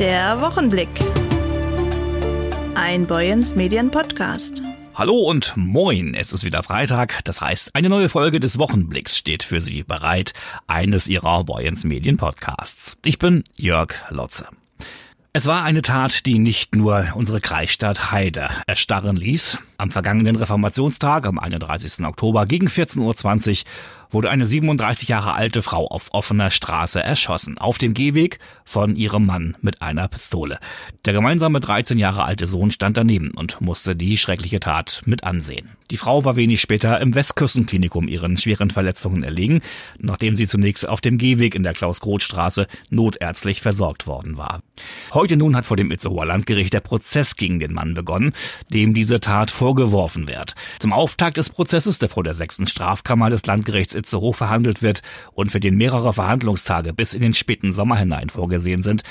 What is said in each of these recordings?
Der Wochenblick. Ein Boyens Medien Podcast. Hallo und moin, es ist wieder Freitag, das heißt, eine neue Folge des Wochenblicks steht für Sie bereit, eines Ihrer Boyens Medien Podcasts. Ich bin Jörg Lotze. Es war eine Tat, die nicht nur unsere Kreisstadt Heide erstarren ließ. Am vergangenen Reformationstag, am 31. Oktober gegen 14.20 Uhr, wurde eine 37 Jahre alte Frau auf offener Straße erschossen, auf dem Gehweg von ihrem Mann mit einer Pistole. Der gemeinsame 13 Jahre alte Sohn stand daneben und musste die schreckliche Tat mit ansehen. Die Frau war wenig später im Westküstenklinikum ihren schweren Verletzungen erlegen, nachdem sie zunächst auf dem Gehweg in der Klaus-Groth-Straße notärztlich versorgt worden war. Heute nun hat vor dem Itzehoer Landgericht der Prozess gegen den Mann begonnen, dem diese Tat vorgeworfen wird. Zum Auftakt des Prozesses, der vor der sechsten Strafkammer des Landgerichts Itzehoe verhandelt wird und für den mehrere Verhandlungstage bis in den späten Sommer hinein vorgesehen sind,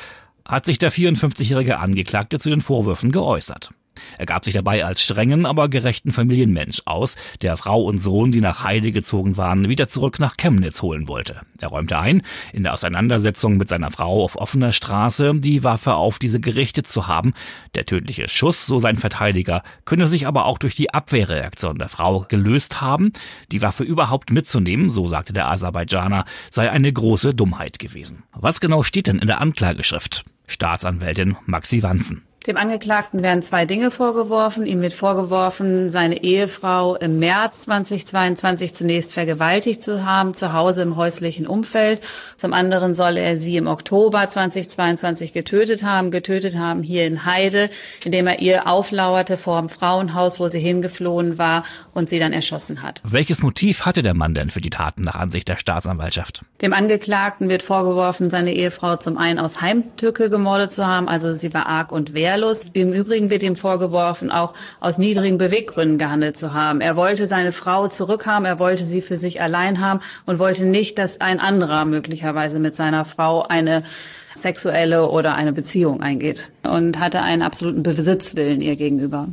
hat sich der 54-jährige Angeklagte zu den Vorwürfen geäußert. Er gab sich dabei als strengen, aber gerechten Familienmensch aus, der Frau und Sohn, die nach Heide gezogen waren, wieder zurück nach Chemnitz holen wollte. Er räumte ein, in der Auseinandersetzung mit seiner Frau auf offener Straße die Waffe auf diese gerichtet zu haben. Der tödliche Schuss, so sein Verteidiger, könne sich aber auch durch die Abwehrreaktion der Frau gelöst haben. Die Waffe überhaupt mitzunehmen, so sagte der Aserbaidschaner, sei eine große Dummheit gewesen. Was genau steht denn in der Anklageschrift? Staatsanwältin Maxi Wanzen. Dem Angeklagten werden zwei Dinge vorgeworfen. Ihm wird vorgeworfen, seine Ehefrau im März 2022 zunächst vergewaltigt zu haben, zu Hause im häuslichen Umfeld. Zum anderen soll er sie im Oktober 2022 getötet haben, getötet haben hier in Heide, indem er ihr auflauerte vor dem Frauenhaus, wo sie hingeflohen war und sie dann erschossen hat. Welches Motiv hatte der Mann denn für die Taten nach Ansicht der Staatsanwaltschaft? Dem Angeklagten wird vorgeworfen, seine Ehefrau zum einen aus Heimtücke gemordet zu haben, also sie war arg und wehr wehrlos. Im Übrigen wird ihm vorgeworfen, auch aus niedrigen Beweggründen gehandelt zu haben. Er wollte seine Frau zurückhaben, er wollte sie für sich allein haben und wollte nicht, dass ein anderer möglicherweise mit seiner Frau eine sexuelle oder eine Beziehung eingeht und hatte einen absoluten Besitzwillen ihr gegenüber.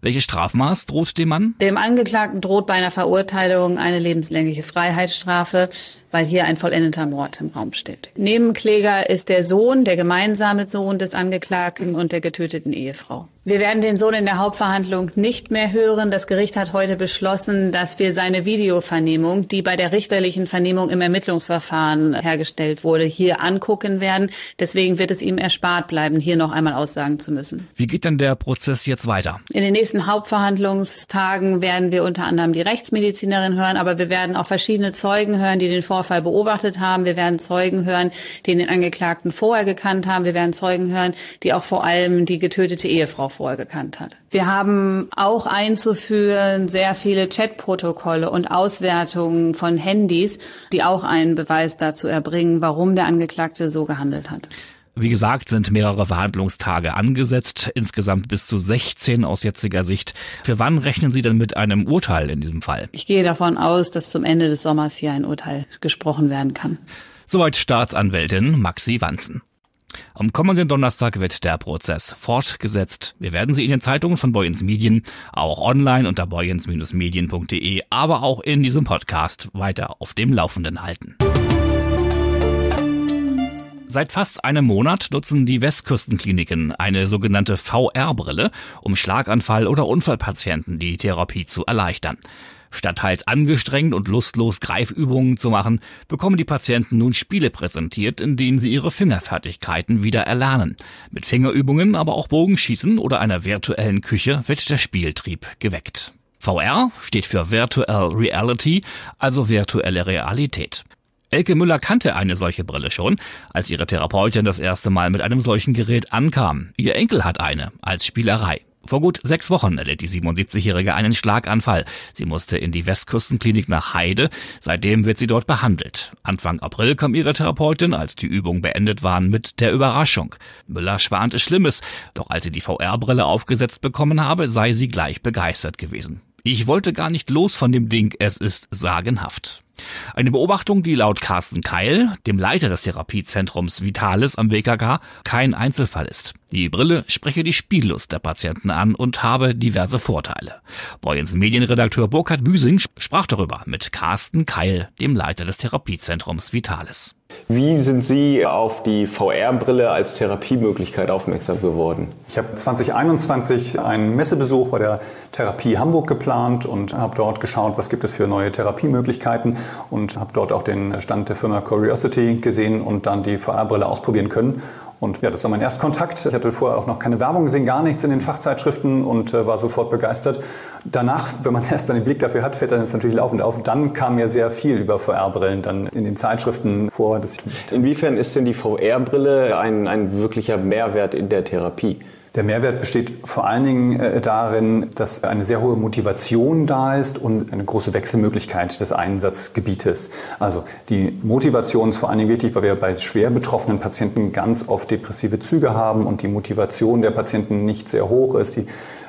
Welches Strafmaß droht dem Mann? Dem Angeklagten droht bei einer Verurteilung eine lebenslängliche Freiheitsstrafe, weil hier ein vollendeter Mord im Raum steht. Nebenkläger ist der Sohn, der gemeinsame Sohn des Angeklagten und der getöteten Ehefrau. Wir werden den Sohn in der Hauptverhandlung nicht mehr hören. Das Gericht hat heute beschlossen, dass wir seine Videovernehmung, die bei der richterlichen Vernehmung im Ermittlungsverfahren hergestellt wurde, hier angucken werden. Deswegen wird es ihm erspart bleiben, hier noch einmal aussagen zu müssen. Wie geht denn der Prozess jetzt weiter? In den nächsten Hauptverhandlungstagen werden wir unter anderem die Rechtsmedizinerin hören, aber wir werden auch verschiedene Zeugen hören, die den Vorfall beobachtet haben. Wir werden Zeugen hören, die den Angeklagten vorher gekannt haben. Wir werden Zeugen hören, die auch vor allem die getötete Ehefrau vorher gekannt hat. Wir haben auch einzuführen sehr viele Chatprotokolle und Auswertungen von Handys, die auch einen Beweis dazu erbringen, warum der Angeklagte so gehandelt hat. Wie gesagt, sind mehrere Verhandlungstage angesetzt, insgesamt bis zu 16 aus jetziger Sicht. Für wann rechnen Sie denn mit einem Urteil in diesem Fall? Ich gehe davon aus, dass zum Ende des Sommers hier ein Urteil gesprochen werden kann. Soweit Staatsanwältin Maxi Wanzen. Am kommenden Donnerstag wird der Prozess fortgesetzt. Wir werden Sie in den Zeitungen von Boyens Medien, auch online unter boyens-medien.de, aber auch in diesem Podcast weiter auf dem Laufenden halten. Seit fast einem Monat nutzen die Westküstenkliniken eine sogenannte VR-Brille, um Schlaganfall- oder Unfallpatienten die Therapie zu erleichtern. Statt teils angestrengt und lustlos Greifübungen zu machen, bekommen die Patienten nun Spiele präsentiert, in denen sie ihre Fingerfertigkeiten wieder erlernen. Mit Fingerübungen, aber auch Bogenschießen oder einer virtuellen Küche wird der Spieltrieb geweckt. VR steht für Virtual Reality, also virtuelle Realität. Elke Müller kannte eine solche Brille schon, als ihre Therapeutin das erste Mal mit einem solchen Gerät ankam. Ihr Enkel hat eine, als Spielerei. Vor gut sechs Wochen erlitt die 77-Jährige einen Schlaganfall. Sie musste in die Westküstenklinik nach Heide. Seitdem wird sie dort behandelt. Anfang April kam ihre Therapeutin, als die Übungen beendet waren, mit der Überraschung. Müller schwante Schlimmes, doch als sie die VR-Brille aufgesetzt bekommen habe, sei sie gleich begeistert gewesen. Ich wollte gar nicht los von dem Ding, es ist sagenhaft. Eine Beobachtung, die laut Carsten Keil, dem Leiter des Therapiezentrums Vitalis am WKK, kein Einzelfall ist. Die Brille spreche die Spiellust der Patienten an und habe diverse Vorteile. Boyens Medienredakteur Burkhard Büsing sprach darüber mit Carsten Keil, dem Leiter des Therapiezentrums Vitalis. Wie sind Sie auf die VR-Brille als Therapiemöglichkeit aufmerksam geworden? Ich habe 2021 einen Messebesuch bei der Therapie Hamburg geplant und habe dort geschaut, was gibt es für neue Therapiemöglichkeiten und habe dort auch den Stand der Firma Curiosity gesehen und dann die VR-Brille ausprobieren können. Und ja, das war mein Erstkontakt. Ich hatte vorher auch noch keine Werbung gesehen, gar nichts in den Fachzeitschriften und äh, war sofort begeistert. Danach, wenn man erst dann den Blick dafür hat, fällt dann jetzt natürlich laufend auf. Dann kam mir sehr viel über VR-Brillen dann in den Zeitschriften vor. Inwiefern ist denn die VR-Brille ein, ein wirklicher Mehrwert in der Therapie? Der Mehrwert besteht vor allen Dingen äh, darin, dass eine sehr hohe Motivation da ist und eine große Wechselmöglichkeit des Einsatzgebietes. Also die Motivation ist vor allen Dingen wichtig, weil wir bei schwer betroffenen Patienten ganz oft depressive Züge haben und die Motivation der Patienten nicht sehr hoch ist. Die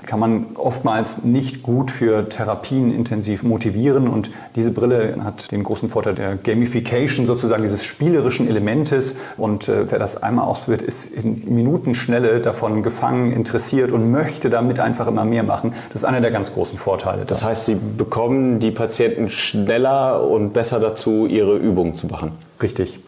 kann man oftmals nicht gut für Therapien intensiv motivieren. Und diese Brille hat den großen Vorteil der Gamification, sozusagen dieses spielerischen Elementes. Und äh, wer das einmal ausprobiert, ist in Minutenschnelle davon gefangen, interessiert und möchte damit einfach immer mehr machen. Das ist einer der ganz großen Vorteile. Das heißt, Sie bekommen die Patienten schneller und besser dazu, ihre Übungen zu machen. Richtig.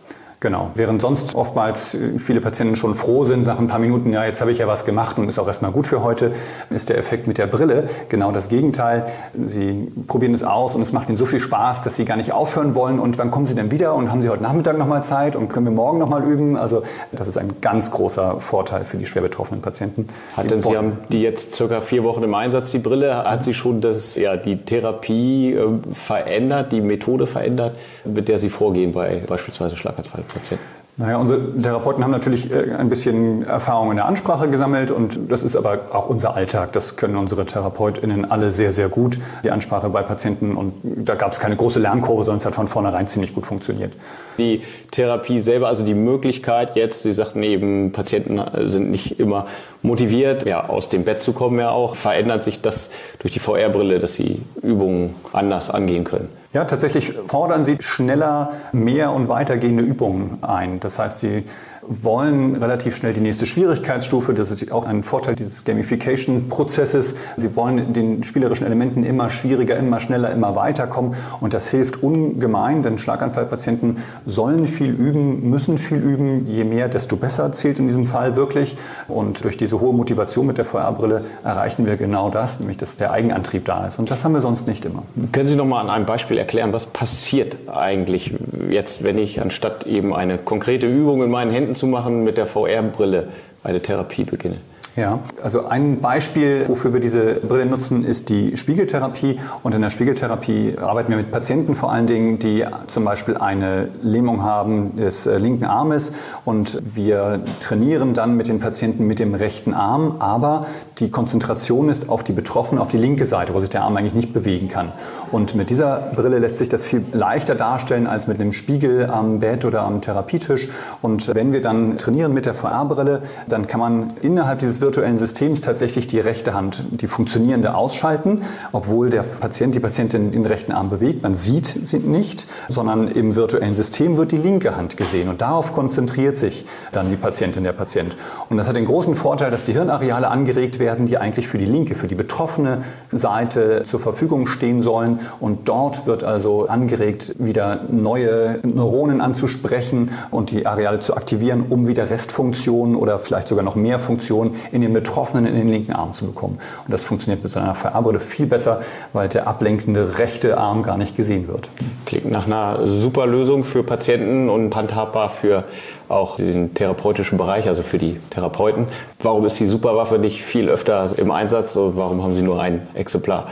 Genau. Während sonst oftmals äh, viele Patienten schon froh sind nach ein paar Minuten, ja, jetzt habe ich ja was gemacht und ist auch erstmal gut für heute, ist der Effekt mit der Brille genau das Gegenteil. Sie probieren es aus und es macht ihnen so viel Spaß, dass sie gar nicht aufhören wollen. Und wann kommen sie denn wieder und haben sie heute Nachmittag nochmal Zeit und können wir morgen nochmal üben? Also das ist ein ganz großer Vorteil für die schwer betroffenen Patienten. Hat denn Sie haben die jetzt circa vier Wochen im Einsatz, die Brille. Hat sie schon das, ja, die Therapie äh, verändert, die Methode verändert, mit der Sie vorgehen bei beispielsweise Schlaganfall? Patienten? Naja, unsere Therapeuten haben natürlich äh, ein bisschen Erfahrung in der Ansprache gesammelt und das ist aber auch unser Alltag. Das können unsere TherapeutInnen alle sehr, sehr gut, die Ansprache bei Patienten und da gab es keine große Lernkurve, sondern es hat von vornherein ziemlich gut funktioniert. Die Therapie selber, also die Möglichkeit jetzt, Sie sagten eben, Patienten sind nicht immer motiviert, ja, aus dem Bett zu kommen ja auch, verändert sich das durch die VR-Brille, dass sie Übungen anders angehen können? Ja, tatsächlich fordern sie schneller mehr und weitergehende Übungen ein. Das heißt, sie wollen relativ schnell die nächste Schwierigkeitsstufe. Das ist auch ein Vorteil dieses Gamification-Prozesses. Sie wollen den spielerischen Elementen immer schwieriger, immer schneller, immer weiterkommen. Und das hilft ungemein, denn Schlaganfallpatienten sollen viel üben, müssen viel üben. Je mehr, desto besser zählt in diesem Fall wirklich. Und durch diese hohe Motivation mit der VR-Brille erreichen wir genau das, nämlich dass der Eigenantrieb da ist. Und das haben wir sonst nicht immer. Können Sie noch mal an einem Beispiel erklären, was passiert eigentlich jetzt, wenn ich anstatt eben eine konkrete Übung in meinen Händen zu machen, mit der VR-Brille eine Therapie beginne. Ja, also ein Beispiel, wofür wir diese Brille nutzen, ist die Spiegeltherapie. Und in der Spiegeltherapie arbeiten wir mit Patienten vor allen Dingen, die zum Beispiel eine Lähmung haben des äh, linken Armes. Und wir trainieren dann mit den Patienten mit dem rechten Arm. Aber die Konzentration ist auf die Betroffene, auf die linke Seite, wo sich der Arm eigentlich nicht bewegen kann. Und mit dieser Brille lässt sich das viel leichter darstellen als mit einem Spiegel am Bett oder am Therapietisch. Und wenn wir dann trainieren mit der VR-Brille, dann kann man innerhalb dieses virtuellen Systems tatsächlich die rechte Hand, die funktionierende ausschalten, obwohl der Patient, die Patientin den rechten Arm bewegt. Man sieht sie nicht, sondern im virtuellen System wird die linke Hand gesehen und darauf konzentriert sich dann die Patientin, der Patient. Und das hat den großen Vorteil, dass die Hirnareale angeregt werden, die eigentlich für die linke, für die betroffene Seite zur Verfügung stehen sollen. Und dort wird also angeregt, wieder neue Neuronen anzusprechen und die Areale zu aktivieren, um wieder Restfunktionen oder vielleicht sogar noch mehr Funktionen in den Betroffenen in den linken Arm zu bekommen. Und das funktioniert mit so einer VR-Brille viel besser, weil der ablenkende rechte Arm gar nicht gesehen wird. Klingt nach einer super Lösung für Patienten und handhabbar für auch den therapeutischen Bereich, also für die Therapeuten. Warum ist die Superwaffe nicht viel öfter im Einsatz und warum haben Sie nur ein Exemplar?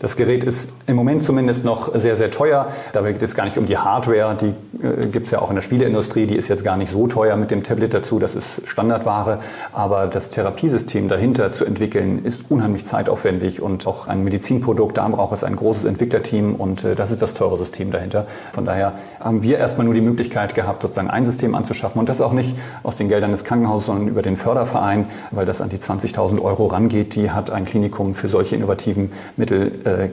Das Gerät ist im Moment zumindest noch sehr, sehr teuer. Dabei geht es gar nicht um die Hardware, die äh, gibt es ja auch in der Spieleindustrie, die ist jetzt gar nicht so teuer mit dem Tablet dazu, das ist Standardware. Aber das Therapiesystem dahinter zu entwickeln, ist unheimlich zeitaufwendig und auch ein Medizinprodukt, da braucht es ein großes Entwicklerteam und äh, das ist das teure System dahinter. Von daher haben wir erstmal nur die Möglichkeit gehabt, sozusagen ein System anzuschauen schaffen. Und das auch nicht aus den Geldern des Krankenhauses, sondern über den Förderverein, weil das an die 20.000 Euro rangeht. Die hat ein Klinikum für solche innovativen Mittel äh,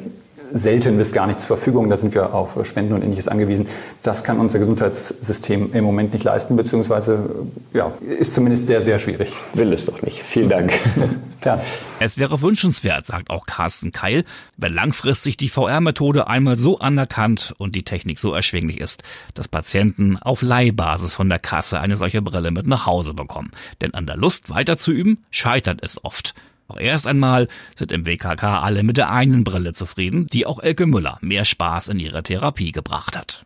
selten bis gar nicht zur Verfügung. Da sind wir auf Spenden und ähnliches angewiesen. Das kann unser Gesundheitssystem im Moment nicht leisten, beziehungsweise ja, ist zumindest sehr, sehr schwierig. Will es doch nicht. Vielen Dank. ja. Es wäre wünschenswert, sagt auch Carsten Keil, wenn langfristig die VR-Methode einmal so anerkannt und die Technik so erschwinglich ist, dass Patienten auf Leihbasis von der Kasse eine solche Brille mit nach Hause bekommen. Denn an der Lust weiterzuüben scheitert es oft. Auch erst einmal sind im WKK alle mit der einen Brille zufrieden, die auch Elke Müller mehr Spaß in ihre Therapie gebracht hat.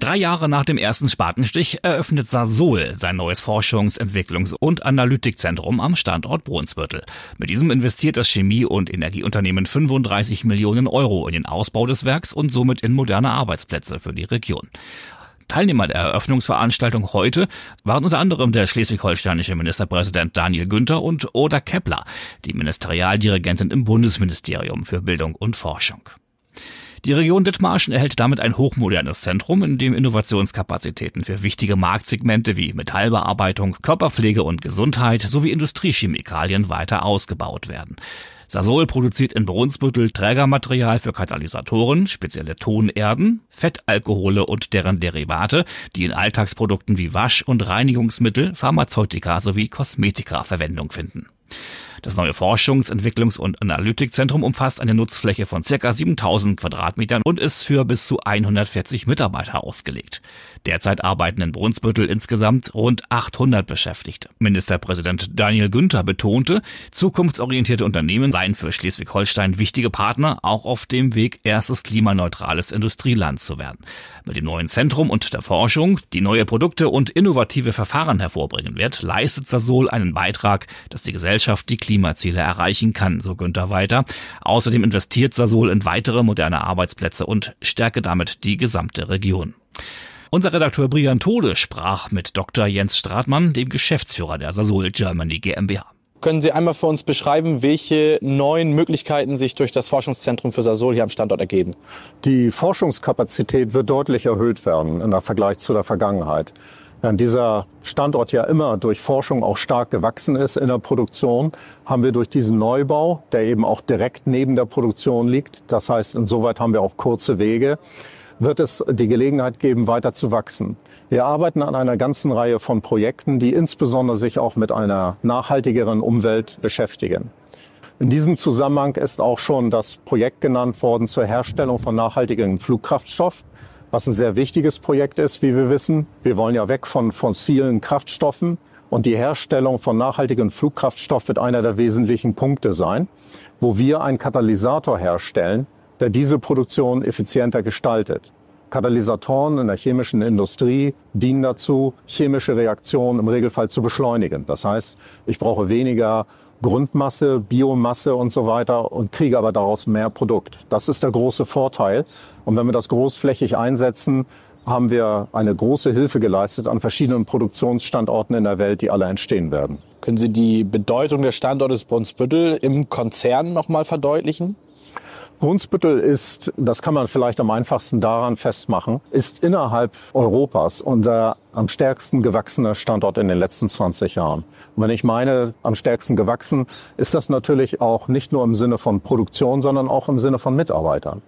Drei Jahre nach dem ersten Spatenstich eröffnet Sasol sein neues Forschungs-, Entwicklungs- und Analytikzentrum am Standort Brunsbüttel. Mit diesem investiert das Chemie- und Energieunternehmen 35 Millionen Euro in den Ausbau des Werks und somit in moderne Arbeitsplätze für die Region. Teilnehmer der Eröffnungsveranstaltung heute waren unter anderem der schleswig-holsteinische Ministerpräsident Daniel Günther und Oda Kepler, die Ministerialdirigentin im Bundesministerium für Bildung und Forschung. Die Region Dithmarschen erhält damit ein hochmodernes Zentrum, in dem Innovationskapazitäten für wichtige Marktsegmente wie Metallbearbeitung, Körperpflege und Gesundheit sowie Industriechemikalien weiter ausgebaut werden. Sasol produziert in Brunsbüttel Trägermaterial für Katalysatoren, spezielle Tonerden, Fettalkohole und deren Derivate, die in Alltagsprodukten wie Wasch- und Reinigungsmittel, Pharmazeutika sowie Kosmetika Verwendung finden. Das neue Forschungs-, Entwicklungs- und Analytikzentrum umfasst eine Nutzfläche von circa 7000 Quadratmetern und ist für bis zu 140 Mitarbeiter ausgelegt. Derzeit arbeiten in Brunsbüttel insgesamt rund 800 Beschäftigte. Ministerpräsident Daniel Günther betonte, zukunftsorientierte Unternehmen seien für Schleswig-Holstein wichtige Partner, auch auf dem Weg, erstes klimaneutrales Industrieland zu werden. Mit dem neuen Zentrum und der Forschung, die neue Produkte und innovative Verfahren hervorbringen wird, leistet Sasol einen Beitrag, dass die Gesellschaft die Klimaziele erreichen kann, so Günther weiter. Außerdem investiert Sasol in weitere moderne Arbeitsplätze und stärke damit die gesamte Region. Unser Redakteur Brian Tode sprach mit Dr. Jens Stratmann, dem Geschäftsführer der Sasol Germany GmbH. Können Sie einmal für uns beschreiben, welche neuen Möglichkeiten sich durch das Forschungszentrum für Sasol hier am Standort ergeben? Die Forschungskapazität wird deutlich erhöht werden im Vergleich zu der Vergangenheit. Während dieser Standort ja immer durch Forschung auch stark gewachsen ist in der Produktion, haben wir durch diesen Neubau, der eben auch direkt neben der Produktion liegt, das heißt, insoweit haben wir auch kurze Wege, wird es die Gelegenheit geben, weiter zu wachsen. Wir arbeiten an einer ganzen Reihe von Projekten, die insbesondere sich auch mit einer nachhaltigeren Umwelt beschäftigen. In diesem Zusammenhang ist auch schon das Projekt genannt worden zur Herstellung von nachhaltigem Flugkraftstoff, was ein sehr wichtiges Projekt ist, wie wir wissen. Wir wollen ja weg von fossilen Kraftstoffen und die Herstellung von nachhaltigem Flugkraftstoff wird einer der wesentlichen Punkte sein, wo wir einen Katalysator herstellen, der diese Produktion effizienter gestaltet. Katalysatoren in der chemischen Industrie dienen dazu, chemische Reaktionen im Regelfall zu beschleunigen. Das heißt, ich brauche weniger Grundmasse, Biomasse und so weiter und kriege aber daraus mehr Produkt. Das ist der große Vorteil. Und wenn wir das großflächig einsetzen, haben wir eine große Hilfe geleistet an verschiedenen Produktionsstandorten in der Welt, die alle entstehen werden. Können Sie die Bedeutung des Standortes Brunsbüttel im Konzern nochmal verdeutlichen? Brunsbüttel ist, das kann man vielleicht am einfachsten daran festmachen, ist innerhalb Europas. Unser am stärksten gewachsener Standort in den letzten 20 Jahren. Und wenn ich meine, am stärksten gewachsen, ist das natürlich auch nicht nur im Sinne von Produktion, sondern auch im Sinne von Mitarbeitern.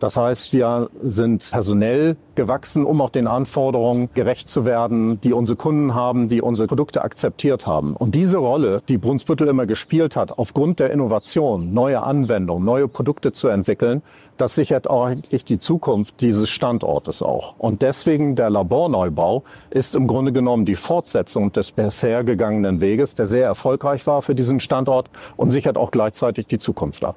Das heißt, wir sind personell gewachsen, um auch den Anforderungen gerecht zu werden, die unsere Kunden haben, die unsere Produkte akzeptiert haben. Und diese Rolle, die Brunsbüttel immer gespielt hat, aufgrund der Innovation, neue Anwendungen, neue Produkte zu entwickeln, das sichert eigentlich die Zukunft dieses Standortes auch. Und deswegen der Laborneubau ist im Grunde genommen die Fortsetzung des bisher gegangenen Weges, der sehr erfolgreich war für diesen Standort und sichert auch gleichzeitig die Zukunft ab.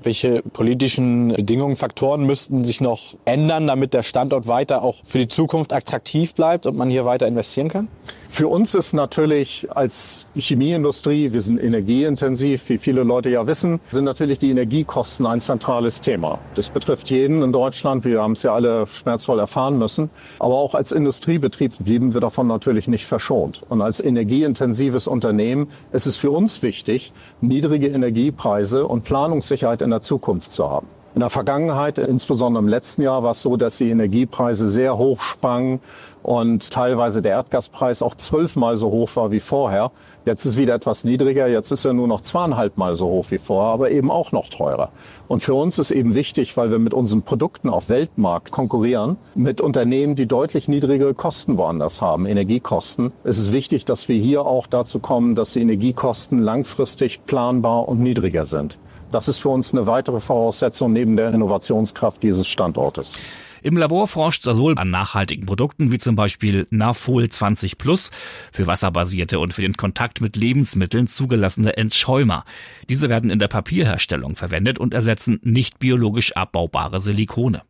Welche politischen Bedingungen, Faktoren müssten sich noch ändern, damit der Standort weiter auch für die Zukunft attraktiv bleibt und man hier weiter investieren kann? Für uns ist natürlich als Chemieindustrie, wir sind energieintensiv, wie viele Leute ja wissen, sind natürlich die Energiekosten ein zentrales Thema. Das betrifft jeden in Deutschland. Wir haben es ja alle schmerzvoll erfahren müssen. Aber auch als Industriebetrieb blieben wir davon natürlich nicht verschont. Und als energieintensives Unternehmen ist es für uns wichtig, niedrige Energiepreise und Planungssicherheit in der Zukunft zu haben. In der Vergangenheit, insbesondere im letzten Jahr, war es so, dass die Energiepreise sehr hoch sprangen und teilweise der Erdgaspreis auch zwölfmal so hoch war wie vorher. Jetzt ist wieder etwas niedriger, jetzt ist er nur noch zweieinhalbmal so hoch wie vorher, aber eben auch noch teurer. Und für uns ist eben wichtig, weil wir mit unseren Produkten auf Weltmarkt konkurrieren, mit Unternehmen, die deutlich niedrigere Kosten woanders haben, Energiekosten. Es ist wichtig, dass wir hier auch dazu kommen, dass die Energiekosten langfristig planbar und niedriger sind. Das ist für uns eine weitere Voraussetzung neben der Innovationskraft dieses Standortes. Im Labor forscht Sasol an nachhaltigen Produkten wie zum Beispiel Nafol 20 Plus für wasserbasierte und für den Kontakt mit Lebensmitteln zugelassene Entschäumer. Diese werden in der Papierherstellung verwendet und ersetzen nicht biologisch abbaubare Silikone.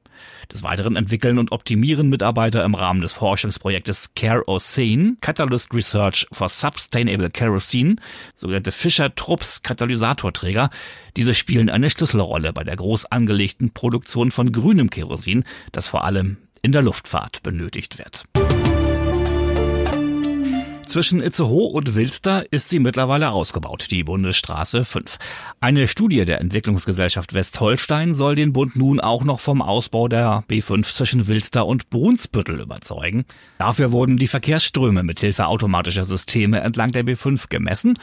Des Weiteren entwickeln und optimieren Mitarbeiter im Rahmen des Forschungsprojektes Kerosene Catalyst Research for Sustainable Kerosene, sogenannte Fischer-Trupps Katalysatorträger. Diese spielen eine Schlüsselrolle bei der groß angelegten Produktion von grünem Kerosin, das vor allem in der Luftfahrt benötigt wird. Zwischen Itzehoe und Wilster ist sie mittlerweile ausgebaut, die Bundesstraße 5. Eine Studie der Entwicklungsgesellschaft Westholstein soll den Bund nun auch noch vom Ausbau der B5 zwischen Wilster und Brunsbüttel überzeugen. Dafür wurden die Verkehrsströme mit Hilfe automatischer Systeme entlang der B5 gemessen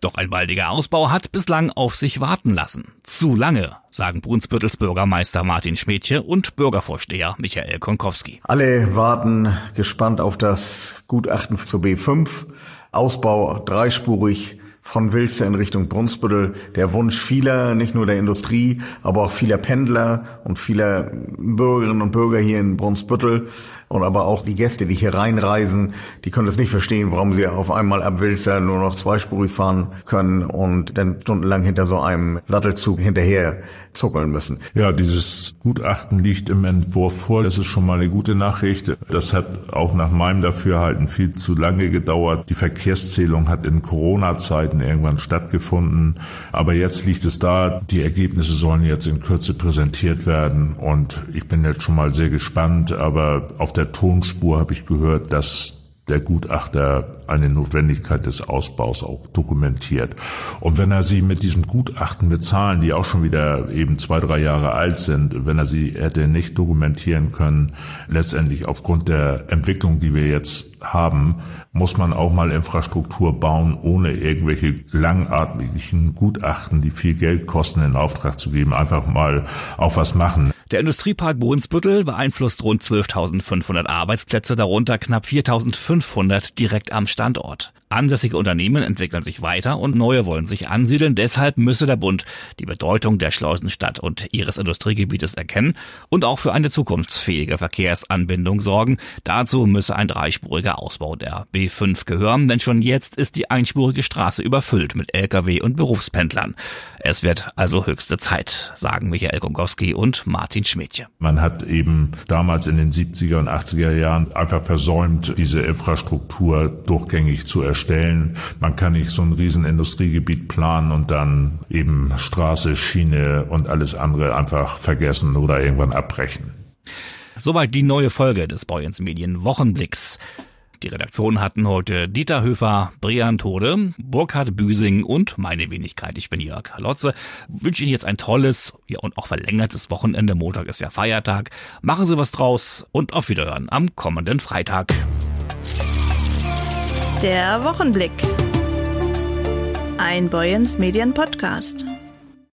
doch ein baldiger Ausbau hat bislang auf sich warten lassen. Zu lange, sagen Brunsbüttels Bürgermeister Martin Schmädche und Bürgervorsteher Michael Konkowski. Alle warten gespannt auf das Gutachten zur B5. Ausbau dreispurig von Wilster in Richtung Brunsbüttel der Wunsch vieler, nicht nur der Industrie, aber auch vieler Pendler und vieler Bürgerinnen und Bürger hier in Brunsbüttel und aber auch die Gäste, die hier reinreisen, die können es nicht verstehen, warum sie auf einmal ab Wilster nur noch zweispurig fahren können und dann stundenlang hinter so einem Sattelzug hinterher zuckeln müssen. Ja, dieses Gutachten liegt im Entwurf vor. Das ist schon mal eine gute Nachricht. Das hat auch nach meinem Dafürhalten viel zu lange gedauert. Die Verkehrszählung hat in Corona-Zeiten irgendwann stattgefunden. Aber jetzt liegt es da. Die Ergebnisse sollen jetzt in Kürze präsentiert werden. Und ich bin jetzt schon mal sehr gespannt. Aber auf der Tonspur habe ich gehört, dass der Gutachter eine Notwendigkeit des Ausbaus auch dokumentiert. Und wenn er sie mit diesem Gutachten bezahlen, die auch schon wieder eben zwei, drei Jahre alt sind, wenn er sie hätte nicht dokumentieren können, letztendlich aufgrund der Entwicklung, die wir jetzt haben, muss man auch mal Infrastruktur bauen, ohne irgendwelche langatmigen Gutachten, die viel Geld kosten, in Auftrag zu geben, einfach mal auch was machen. Der Industriepark Brunsbüttel beeinflusst rund 12.500 Arbeitsplätze, darunter knapp 4.500 direkt am Standort. Ansässige Unternehmen entwickeln sich weiter und neue wollen sich ansiedeln. Deshalb müsse der Bund die Bedeutung der Schleusenstadt und ihres Industriegebietes erkennen und auch für eine zukunftsfähige Verkehrsanbindung sorgen. Dazu müsse ein dreispuriger Ausbau der B5 gehören, denn schon jetzt ist die einspurige Straße überfüllt mit Lkw und Berufspendlern. Es wird also höchste Zeit, sagen Michael Gongowski und Martin Schmidtje. Man hat eben damals in den 70er und 80er Jahren einfach versäumt, diese Infrastruktur durchgängig zu erstellen. Man kann nicht so ein riesen Industriegebiet planen und dann eben Straße, Schiene und alles andere einfach vergessen oder irgendwann abbrechen. Soweit die neue Folge des Boyens Medien Wochenblicks. Die Redaktion hatten heute Dieter Höfer, Brian Tode, Burkhard Büsing und meine Wenigkeit. Ich bin Jörg Lotze. Wünsche Ihnen jetzt ein tolles ja, und auch verlängertes Wochenende. Montag ist ja Feiertag. Machen Sie was draus und auf Wiederhören am kommenden Freitag. Der Wochenblick. Ein Boyens Medien Podcast.